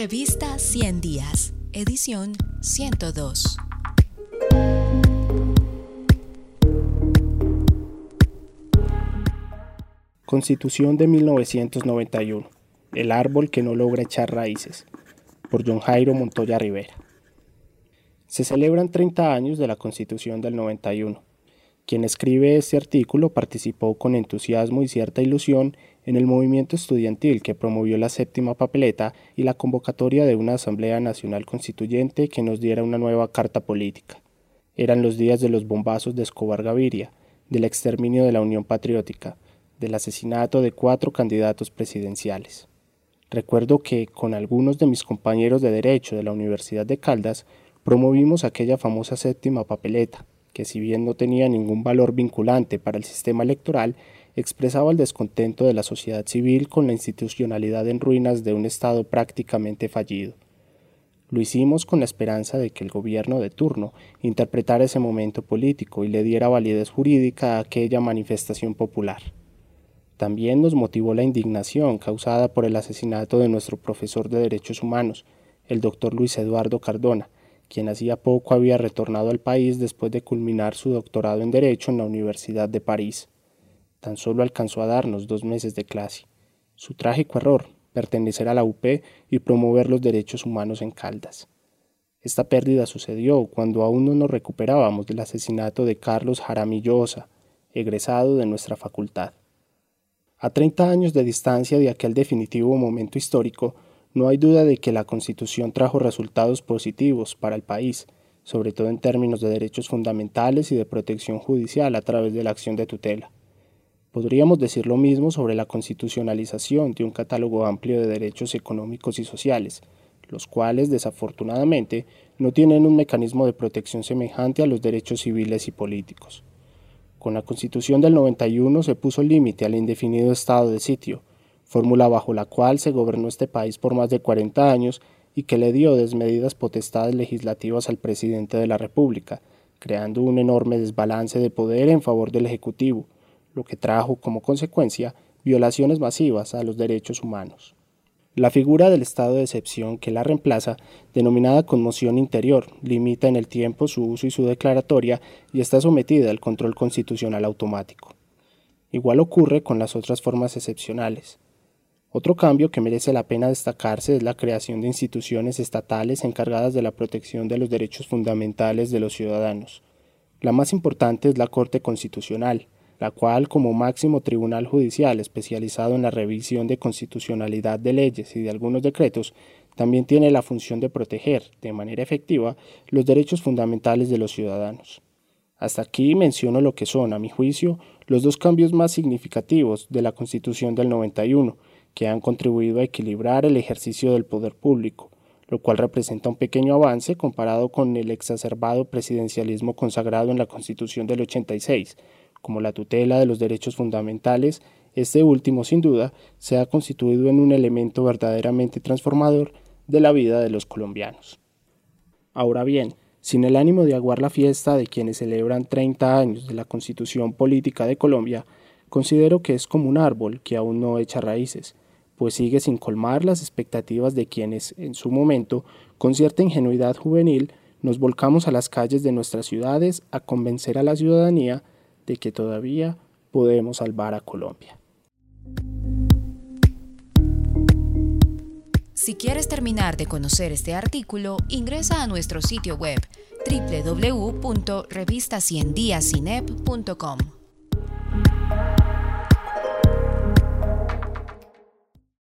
Revista 100 Días, edición 102. Constitución de 1991. El árbol que no logra echar raíces. Por John Jairo Montoya Rivera. Se celebran 30 años de la Constitución del 91. Quien escribe este artículo participó con entusiasmo y cierta ilusión en el movimiento estudiantil que promovió la séptima papeleta y la convocatoria de una Asamblea Nacional Constituyente que nos diera una nueva carta política. Eran los días de los bombazos de Escobar Gaviria, del exterminio de la Unión Patriótica, del asesinato de cuatro candidatos presidenciales. Recuerdo que, con algunos de mis compañeros de Derecho de la Universidad de Caldas, promovimos aquella famosa séptima papeleta, que si bien no tenía ningún valor vinculante para el sistema electoral, expresaba el descontento de la sociedad civil con la institucionalidad en ruinas de un Estado prácticamente fallido. Lo hicimos con la esperanza de que el gobierno de turno interpretara ese momento político y le diera validez jurídica a aquella manifestación popular. También nos motivó la indignación causada por el asesinato de nuestro profesor de Derechos Humanos, el doctor Luis Eduardo Cardona, quien hacía poco había retornado al país después de culminar su doctorado en Derecho en la Universidad de París. Tan solo alcanzó a darnos dos meses de clase. Su trágico error, pertenecer a la UP y promover los derechos humanos en Caldas. Esta pérdida sucedió cuando aún no nos recuperábamos del asesinato de Carlos Jaramillosa, egresado de nuestra facultad. A 30 años de distancia de aquel definitivo momento histórico, no hay duda de que la Constitución trajo resultados positivos para el país, sobre todo en términos de derechos fundamentales y de protección judicial a través de la acción de tutela. Podríamos decir lo mismo sobre la constitucionalización de un catálogo amplio de derechos económicos y sociales, los cuales desafortunadamente no tienen un mecanismo de protección semejante a los derechos civiles y políticos. Con la Constitución del 91 se puso límite al indefinido estado de sitio, fórmula bajo la cual se gobernó este país por más de 40 años y que le dio desmedidas potestades legislativas al presidente de la República, creando un enorme desbalance de poder en favor del Ejecutivo, lo que trajo como consecuencia violaciones masivas a los derechos humanos. La figura del estado de excepción que la reemplaza, denominada conmoción interior, limita en el tiempo su uso y su declaratoria y está sometida al control constitucional automático. Igual ocurre con las otras formas excepcionales. Otro cambio que merece la pena destacarse es la creación de instituciones estatales encargadas de la protección de los derechos fundamentales de los ciudadanos. La más importante es la Corte Constitucional, la cual, como máximo tribunal judicial especializado en la revisión de constitucionalidad de leyes y de algunos decretos, también tiene la función de proteger, de manera efectiva, los derechos fundamentales de los ciudadanos. Hasta aquí menciono lo que son, a mi juicio, los dos cambios más significativos de la Constitución del 91, que han contribuido a equilibrar el ejercicio del poder público, lo cual representa un pequeño avance comparado con el exacerbado presidencialismo consagrado en la Constitución del 86, como la tutela de los derechos fundamentales, este último sin duda se ha constituido en un elemento verdaderamente transformador de la vida de los colombianos. Ahora bien, sin el ánimo de aguar la fiesta de quienes celebran 30 años de la Constitución Política de Colombia, considero que es como un árbol que aún no echa raíces, pues sigue sin colmar las expectativas de quienes, en su momento, con cierta ingenuidad juvenil, nos volcamos a las calles de nuestras ciudades a convencer a la ciudadanía de que todavía podemos salvar a Colombia. Si quieres terminar de conocer este artículo, ingresa a nuestro sitio web www.revistaciendiasinep.com.